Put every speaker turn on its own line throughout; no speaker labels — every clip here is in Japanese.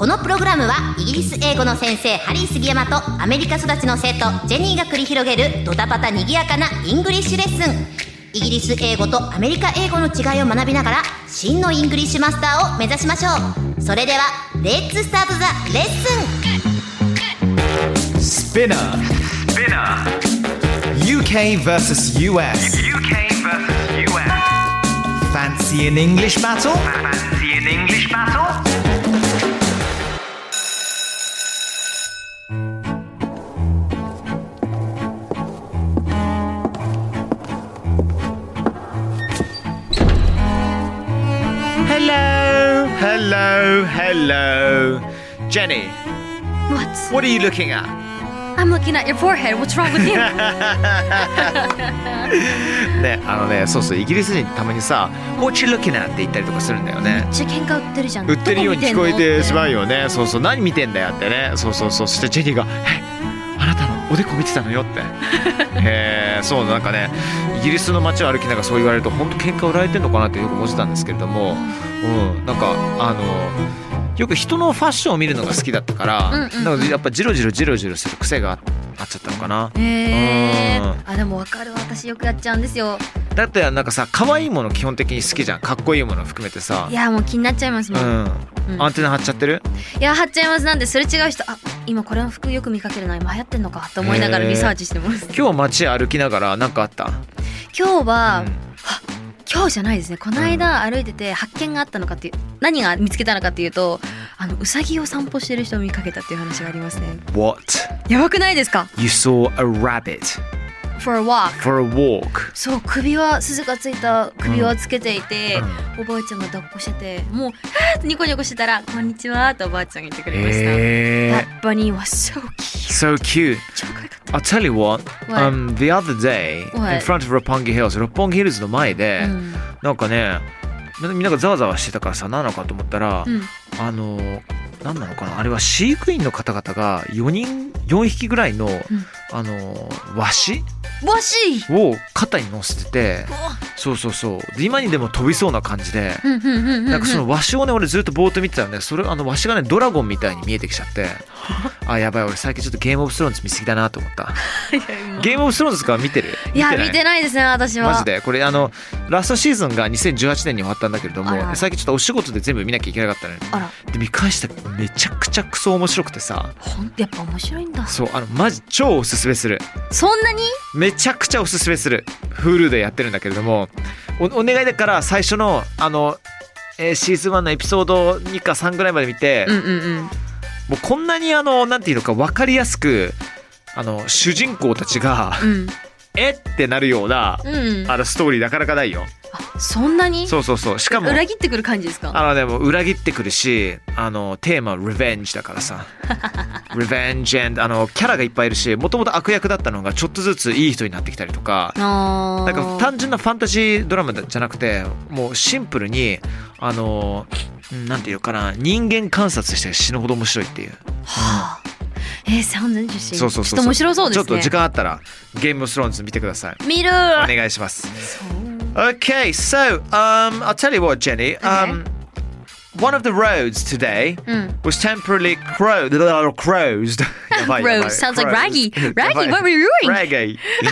このプログラムはイギリス英語の先生ハリー杉山とアメリカ育ちの生徒ジェニーが繰り広げるドタバタにぎやかな English lesson イギリス英語とアメリカ英語の違いを学びながら真の English master を目指しましょうそれでは Let's start the lesson
SPINEAR. SPINEAR. UK versus US.
UK versus US.
Fancy an English battle?
Fancy an English battle?
Hello, hello. Jenny,
What?
what are you looking at?
I'm looking at your forehead. What's wrong with you?
ね、あのね、そうそう、イギリス人たまにさ、What you looking at? って言ったりとかするんだよね。
ち喧嘩売ってるじゃん。
売ってるように聞こえてしまう
よ。
よね。そうそう、何見てんだよってね。そうそうそう。そしてジェニーが、え、おでこ見てたのよって。へえ、そう、なんかね、イギリスの街を歩きながらそう言われると、本当喧嘩売られてんのかなってよく思ってたんですけれども、うん、なんか、あの、よく人のファッションを見るのが好きだったから、
うんうんうん
なんかやっぱジロジロジロジロする癖がああっちゃったのかな。
へえ
うん。
あでもわかる私よくやっちゃうんですよ。
だってなんかさ、可愛いもの基本的に好きじゃん。かっこいいもの含めてさ
い。やもう気になっちゃいますもん。
うん。
うん
アンテナ張っちゃってる？
いや貼っちゃいますなんですれ違う人あ今これの服よく見かけるな今流行ってんのかと思いながらリサーチしてます。
今日街歩きながら何かあった？
今日は、
うん。
は今日じゃないですね。この間歩いてて発見があったのかっていう何が見つけたのかっていうとあのウサギを散歩してる人を見かけたっていう話がありますね。
What?
やばくないですか
？You saw a rabbit
For a walk
for a walk.
そう首輪鈴がついた首輪をつけていて、おばあちゃんが抱っこしててもう「はーってニコニコしてたら「こんにちは」とおばあちゃんが言ってくれました、
え
That bunny was so cute
so cute.
超可愛かった
I'll tell you what.
What?
Um, the other day,
What?
in front of Roppongi Hills, 六本木ヒルズの前で、
うん
なんかね、みんながざわざわしてたからさ、何なのかと思ったら、
うん
あの、何なのかなあれは飼育員の方々が4人、4匹ぐらいの、あの、ワシ？
わしい
を肩に乗せてて、そうそうそう。で今にでも飛びそうな感じで、なんかそのワシをね俺ずっとぼーっと見てたらねそれあのワシがねドラゴンみたいに見えてきちゃってあやばい俺最近ちょっとゲームオブスローンズ見すぎだなと思った。ゲームオブスローンズとか見てる？
いや見てない？ですね私は。
マジで？これあのラストシーズンが2018年に終わったんだけれども最近ちょっとお仕事で全部見なきゃいけなかったのよ。
あら。
で見返したらめちゃくちゃクソ面白くてさ。
ほんやっぱ面白いんだ。
そうあのマジ超おすすめする。
そんなに？
めちゃくちゃおすすめする。Hulu でやってるんだけれども。おお願いだから最初のあの、えーシーズン1のエピソード2か3ぐらいまで見て、
うんうんうん
もうこんなにあのなんていうのか分かりやすくあの主人公たちが、
うん。
えってなるような、
うん。
あのストーリーなかなかないよ。
あそんなに？
そうそうそう。しかも
裏切ってくる感じですか？
あのねもう裏切ってくるしあのテーマは revenge だからさ。revenge and あのキャラがいっぱいいるしもともと悪役だったのがちょっとずついい人になってきたりとか。
あ
なんか単純なファンタジードラマじゃなくてもうシンプルにあのうんなんていうのかな人間観察して死ぬほど面白いっていう。
はあ。えー、sounds interesting
そうそうそう
ちょっと面白そうですね。
ちょっと時間あったらゲームオブスローンズ見てください。
見る
お願いします Okay, so um, I'll tell you what, Jenny. Um, One of the roads today
hmm.
was temporarily crow- crowsed.
Rose sounds like. Raggy. Raggy, what were you doing?
Raggy.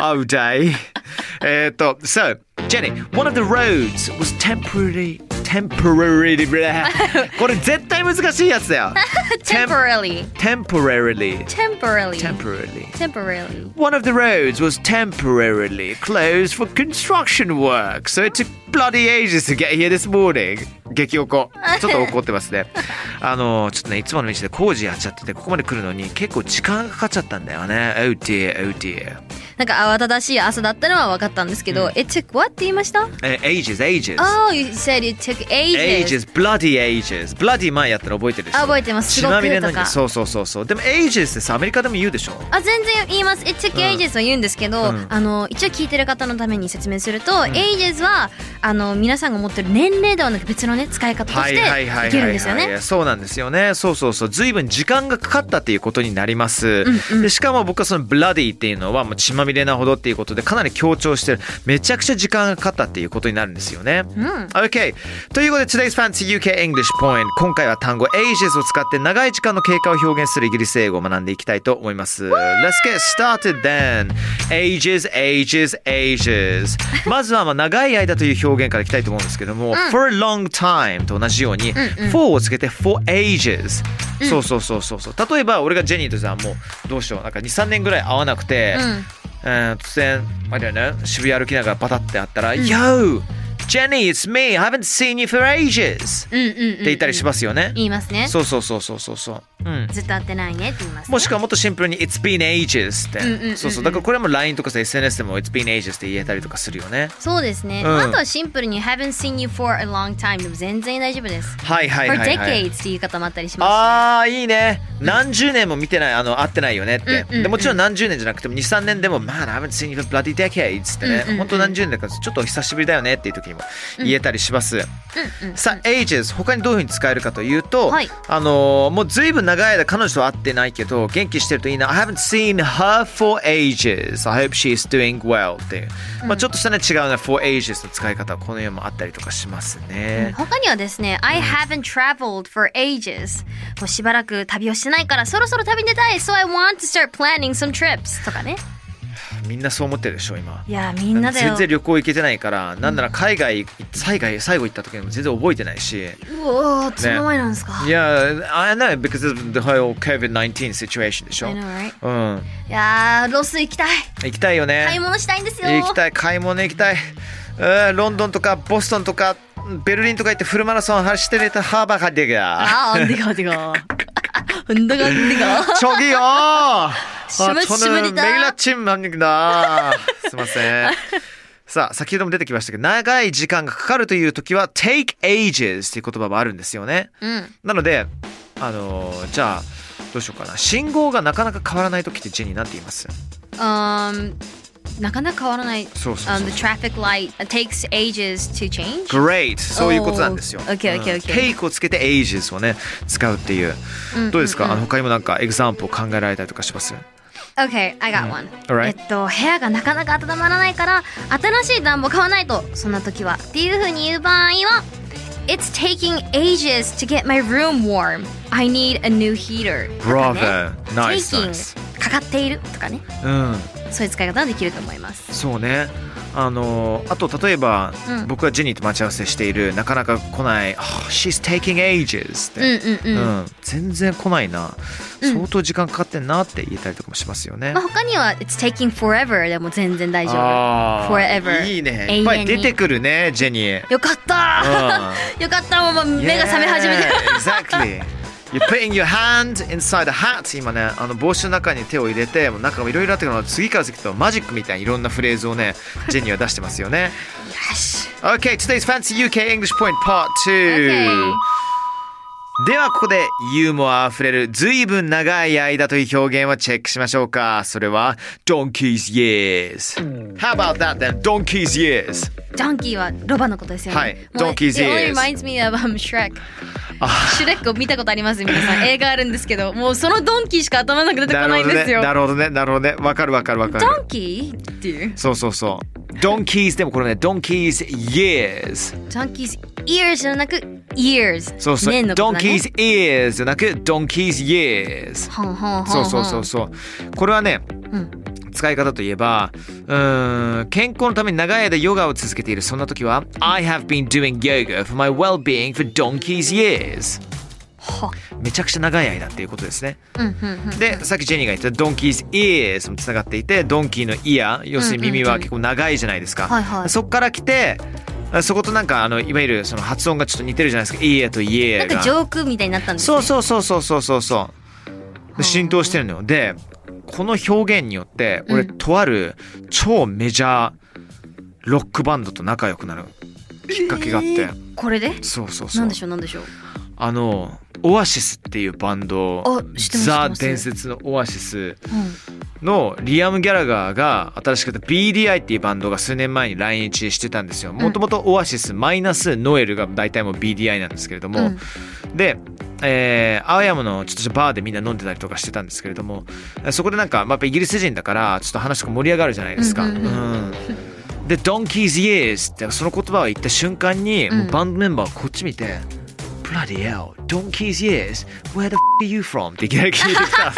oh, day. Eh, so, Jenny, one of the roads was temporarily temporarily, これ絶対難しいやつだよ。Tem-
temporarily
temporarily,
temporarily
temporarily.
temporarily
One of the roads was temporarily closed for construction work, so it took bloody ages to get here this morning. 激おこ。ちょっと怒ってますね。あの、ちょっとね、いつもの道で工事やっちゃってて、ここまで来るのに結構時間がかかっちゃったんだよね。Oh dear, oh dear.
なんか慌ただしい朝だったのは分かったんですけど、
うん
It took what? って言いました？
え ages ages
Oh, you said it took ages.
ages bloody ages bloody 前やったら覚えてるでし
覚えてますすごくとか
そうそうそうそうでも ages ってさアメリカでも言うでしょ？
あ全然言います。It took
うん
ages は言うんですけど、
うん
あの一応聞いてる方のために説明すると、ages はあの皆さんが持ってる年齢ではなく別のね使い方としていけるんですよね。
そうなんですよね。そうそうそう。随分時間がかかったっていうことになります、
うん
でしかも僕はそのブラディっていうのはもう血まみれなほどっていうことでかなり強調してる。めちゃくちゃ時間がかかったっていうことになるんですよね、
うん。
OK ということで Today's Fancy UK English Point 今回は単語 ages を使って長い時間の経過を表現するイギリス英語を学んでいきたいと思います。Let's get started then. Ages ages ages. まずはまあ長い間という表現からいきたいと思うんですけども、for a long time と同じように、for をつけて for ages そうそうそうそうそう例えば俺がジェニーとさもうどうしようなんか23年ぐらい会わなくて、えー突然、I don't know、渋谷歩きながらパタってあったら、Yo! Jenny, it's me! I haven't seen you for ages!
うんうんうん、
って言ったりしますよね。
言いますね。
そうそうそうそうそうそう。うん。
ずっと会ってないねって言います、ね。
もしくはもっとシンプルに It's been ages って、
うんうんうんうん。
そうそう。だからこれも LINE とかさ SNS でも It's been ages って言えたりとかするよね。
そうですね、
うん。
あとはシンプルに haven't seen you for a long time でも全然大丈夫です。
はいはい
for
はい、はい、
decades って言い方もあったりします、
あーいいね。何十年も見てないあの会ってないよねって、
うんうんうん。
でもちろん何十年じゃなくても23年でも Man I haven't seen you for bloody decades ってね、
うんうんうん。
本当何十年だからちょっと久しぶりだよねっていう時にも言えたりします、
うんうん
さあ ages 他にどういうふうに使えるかというと、
はい。
あのーもうずいぶん長い間彼女と会ってないけど元気してるといいな I haven't seen her for ages I hope she's doing well っていう、まあちょっとしたね違うね for ages の使い方はこの世もあったりとかしますね、
他にはですね、I haven't traveled for ages もうしばらく旅をしてないからそろそろ旅に出たい So I want to start planning some trips とかね
みんなそう思ってるでしょ今。
いやみんなだよ。
全然旅行行けてないからなんなら海外最後最後行った時も全然覚えてないし。
うわその前なんですか、ね、
いや I know because of the whole COVID-19 situation でしょ
？I know right、
うん、
いやロス行きたい。
行きたいよね。
買い物したいんですよ。
行きたい買い物行きたい。うんロンドンとかボストンとかベルリンとか行ってフルマラソン走ってるとハーバーがでが
ああでがでがんだかチョギ
저기요
しむしむりだ
저는매일아침합니다すいませんさあ先ほども出てきましたけど長い時間がかかるという時は take ages っていう言葉もあるんですよね
うん。
なのであのーじゃあどうしようかな信号がなかなか変わらない時ってジェニーなんて言います
Um, なかなか変わらない。
そうそうそう
Um, the traffic light takes ages to change.
Great そういうことなんですよ。
Oh, okay, okay,
うん
okay.
take をつけて ages をね使うっていう。どうですか、あの他にもなんかエグザンプを考えられたりとかします
Okay, I got one.
Alright.
えっと、部屋がなかなか温まらないから、新しい暖房買わないと、そんな時は。っていう風に言う場合は、It's taking ages to get my room warm. I need a new heater. とかね
Bravo Nice
taking
nice
かかっているとかね。
うん
そういう使い方ができると思います。
そうねあのあと例えば、
うん。
僕がジェニーと待ち合わせしているなかなか来ない「Oh, She's taking ages」って、
うんうんうん。
うん。全然来ないな、
うん。
相当時間かかってんなって言えたりとかもしますよね、
まあ、他には It's taking forever でも全然大丈夫。Forever
いいね。いっぱい出てくるねジェニー。
よかった。よかった。もう目が覚め始めて。
Exactly. You're putting your hand inside a hat 今ねあの帽子の中に手を入れてもう中もいろいろあってから次から次とマジックみたいにいろんなフレーズをねジェニーは出してますよね
よし
Okay, today's Fancy UK English Point Part 2、
Okay
ではここでユーモアあふれるずいぶん長い間という表現をチェックしましょうかそれは Donkey's Years How about that then? Donkey's Years
ジャンキーはロバのことですよね。
はい Donkey's
It only reminds me of um, Shrek. シュレックを見たことあります皆さん 映画あるんですけどもうそのドンキーしか頭の中出てこないんですよ。
なるほどねなるほどねなるほどねわかるわかるわかる
ドンキーっていう。
そうそうそう。Donkeys でもこれね、Donkeys Years。
ジャンキーズ ears じゃなく years。
そうそう。
ね
Donkeys Ears じゃなく Donkeys Years。
ほんほんほん
そうそうそうそう。これはね、
うん
使い方といえば、うーん、健康のために長い間ヨガを続けているそんな時は、I have been doing yoga for my well-being for Donkeys Years。
は
めちゃくちゃ長い間っていうことですね。で、さっきジェニーが言った Donkey's Ears もつながっていて、ドンキーのイヤー、要するに耳は結構長いじゃないですか。そっから来て、そことなんかあのいわゆるその発音がちょっと似てるじゃないですか。イヤーとイエーが
なんか。ジョークみたいになったんですね。
そうそうそうそうそうそうそう。で浸透してるのよ。で、この表現によって俺、
うん
とある超メジャーロックバンドと仲良くなるきっかけがあって、
これで？
そうそうそう
なんでしょう？なんでしょう？
あのオアシスっていうバンドザ伝説のオアシス
うん。
のリアム・ギャラガーが新しくやった BDI っていうバンドが数年前に来日してたんですよ。もともとオアシスマイナスノエルが大体もう BDI なんですけれども、で、えー、青山のちょっとバーでみんな飲んでたりとかしてたんですけれども。そこでなんか、まあ、イギリス人だからちょっと話が盛り上がるじゃないですか。
うんうんうん
うん。で「Donkey's Years」ってその言葉を言った瞬間に、バンドメンバーはこっち見て「Bloody hell Donkey's Years Where the f are you from?」っていきなり聞いてきた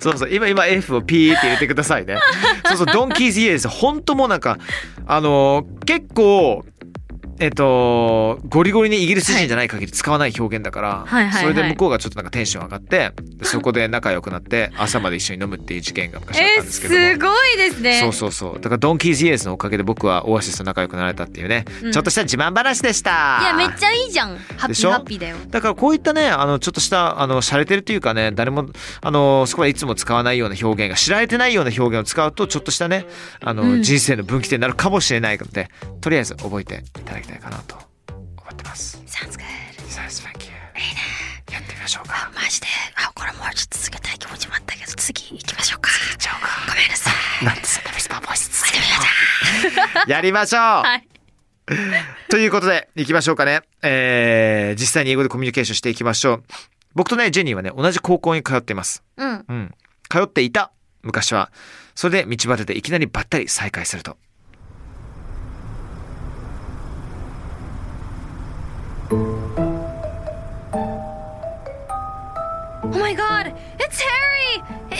そうそう今今 F をピーって入れてくださいねそうそう Donkey's Years 本当もうなんかあのー結構えっと、ゴリゴリにイギリス人じゃない限り使わない表現だから、
はい。はいはい
それで向こうがちょっとなんかテンション上がって、でそこで仲良くなって朝まで一緒に飲むっていう事件が昔あった
え
んですけども。
すごいですね。
そうそうそう。だからドンキーズイエーズのおかげで僕はオアシスと仲良くなれたっていうね、
うん。
ちょっとした自慢話でした。
いやめっちゃいいじゃん。ハッピ
でしょ？
ーハッピーだよ。
だからこういったね、あの、ちょっとした、あの、洒落てるというかね、誰も、あの、そこはいつも使わないような表現が、知られてないような表現を使うと、ちょっとしたね、あの、
うん。
人生の分岐点になるかもしれないので、とりあえず覚えていただきたいかなと思ってます。
Sounds good
Yes, thank you. やってみましょうか。
マジで？あこれもうちょっと続けたい気持ちもあったけど次行きましょうか
ちゃおうか。
ごめんなさい
なんでそんなミスパーボイス続けるのやりましょう、
はい
ということで、行きましょうかね。えー、実際に英語でコミュニケーションしていきましょう。僕とね、ジェニーはね、同じ高校に通っています。
うん
うん。通っていた、昔は。それで道端でいきなりばったり再会すると。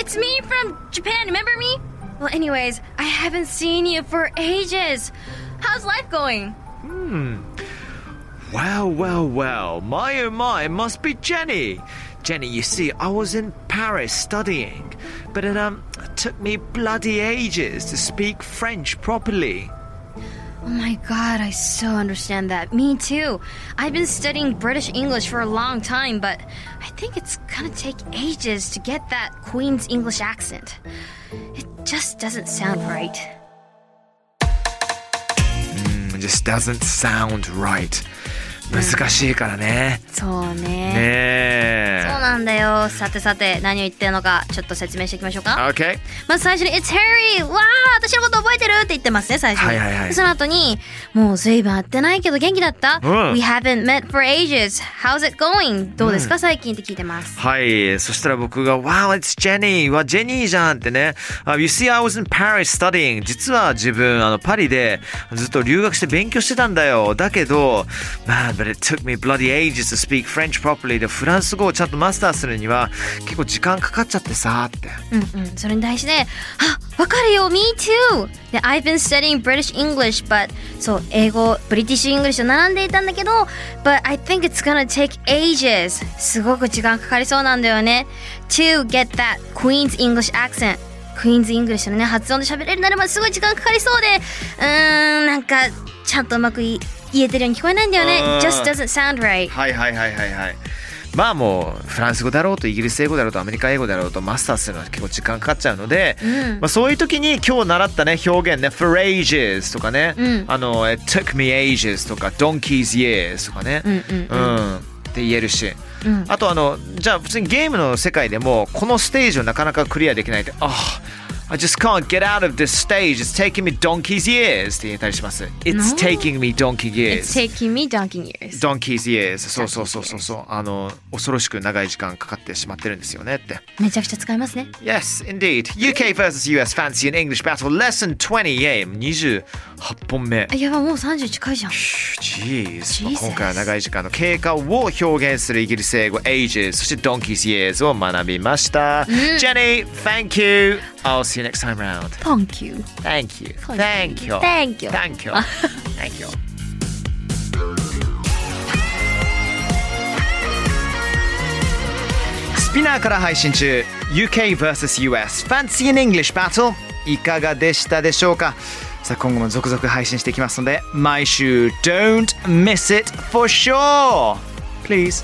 It's me from Japan, remember me? Well, anyways, I haven't seen you for ages. How's life going? Hmm.
Well, well, well. My oh my, must be Jenny. Jenny, you see, I was in Paris studying, but it um took me bloody ages to speak French properly.
Oh my god, I so understand that. Me too. I've been studying British English for a long time, but I think it's gonna take ages to get that Queen's English accent. It just doesn't sound right.
Mm, it just doesn't sound right. 難しいからね。
そうね。
ね
そうなんだよ。さてさて、何を言ってるのか、ちょっと説明していきましょうか。
Okay.
まず最初に「It's Harry! わあ私のこと覚えてる!」って言ってますね最初に、
はいはいはい
でその後に「もう随分会ってないけど元気だった、
うん
?We haven't met for ages How's it going? どうですか、最近?」って聞いてます
はい。そしたら僕が、Wow, it's Jenny! わ、ジェニーじゃんってね。Uh, you see, I was in Paris studying. 実は自分、あの、パリでずっと留学して勉強してたんだよ。だけど、Man, but it took me bloody ages to speak French properly. で、フランス語をちゃんとマスターするには結構時間かかっちゃってさ、って。
うんうんそれに対して「あわかるよ Me too!」で「I've been studying British English but」そう英語 British English を学んでいたんだけど「But I think it's gonna take ages」すごく時間かかりそうなんだよね To get that Queen's English accent クイーンズ・イングリッシュのね発音で喋れるなるまですごい時間かかりそうでうーんなんかちゃんとうまくい言えてるように聞こえないんだよね。
うん。
Just doesn't sound right.
はいはいはいはいはい。まあもうフランス語だろうとイギリス英語だろうとアメリカ英語だろうとマスターするのは結構時間かかっちゃうので、
うん。
まあ、そういう時に今日習ったね表現ね for ages とかね、
うん。
あの it took me ages とか donkey's years とかね、
うんうんうん。
うん。って言えるし、
うん。
あとあのじゃあ普通にゲームの世界でもこのステージをなかなかクリアできないってあ、I just can't get out of this stage. It's taking me donkey's years って言えたりします。It's
No.
taking me donkey years.
It's taking me donkey years
Donkey's years そうそうそうそうそうあの恐ろしく長い時間かかってしまってるんですよねって
めちゃくちゃ使いますね
Yes indeed UK vs US Fancy and English Battle Lesson 20 yeah 28本目
あやばもう30近いじゃん
Jeez まあ
Jesus
今回は長い時間の経過を表現するイギリス英語 Ages そして Donkey's years を学びました、Jenny thank you I'll see you next time round
Thank you
Thank you Thank you
Thank you
Thank you Thank you スピナーから配信中 UK vs.US Fancy in English Battle いかがでしたでしょうかさあ今後も続々配信していきますので毎週 Don't miss it for sure Please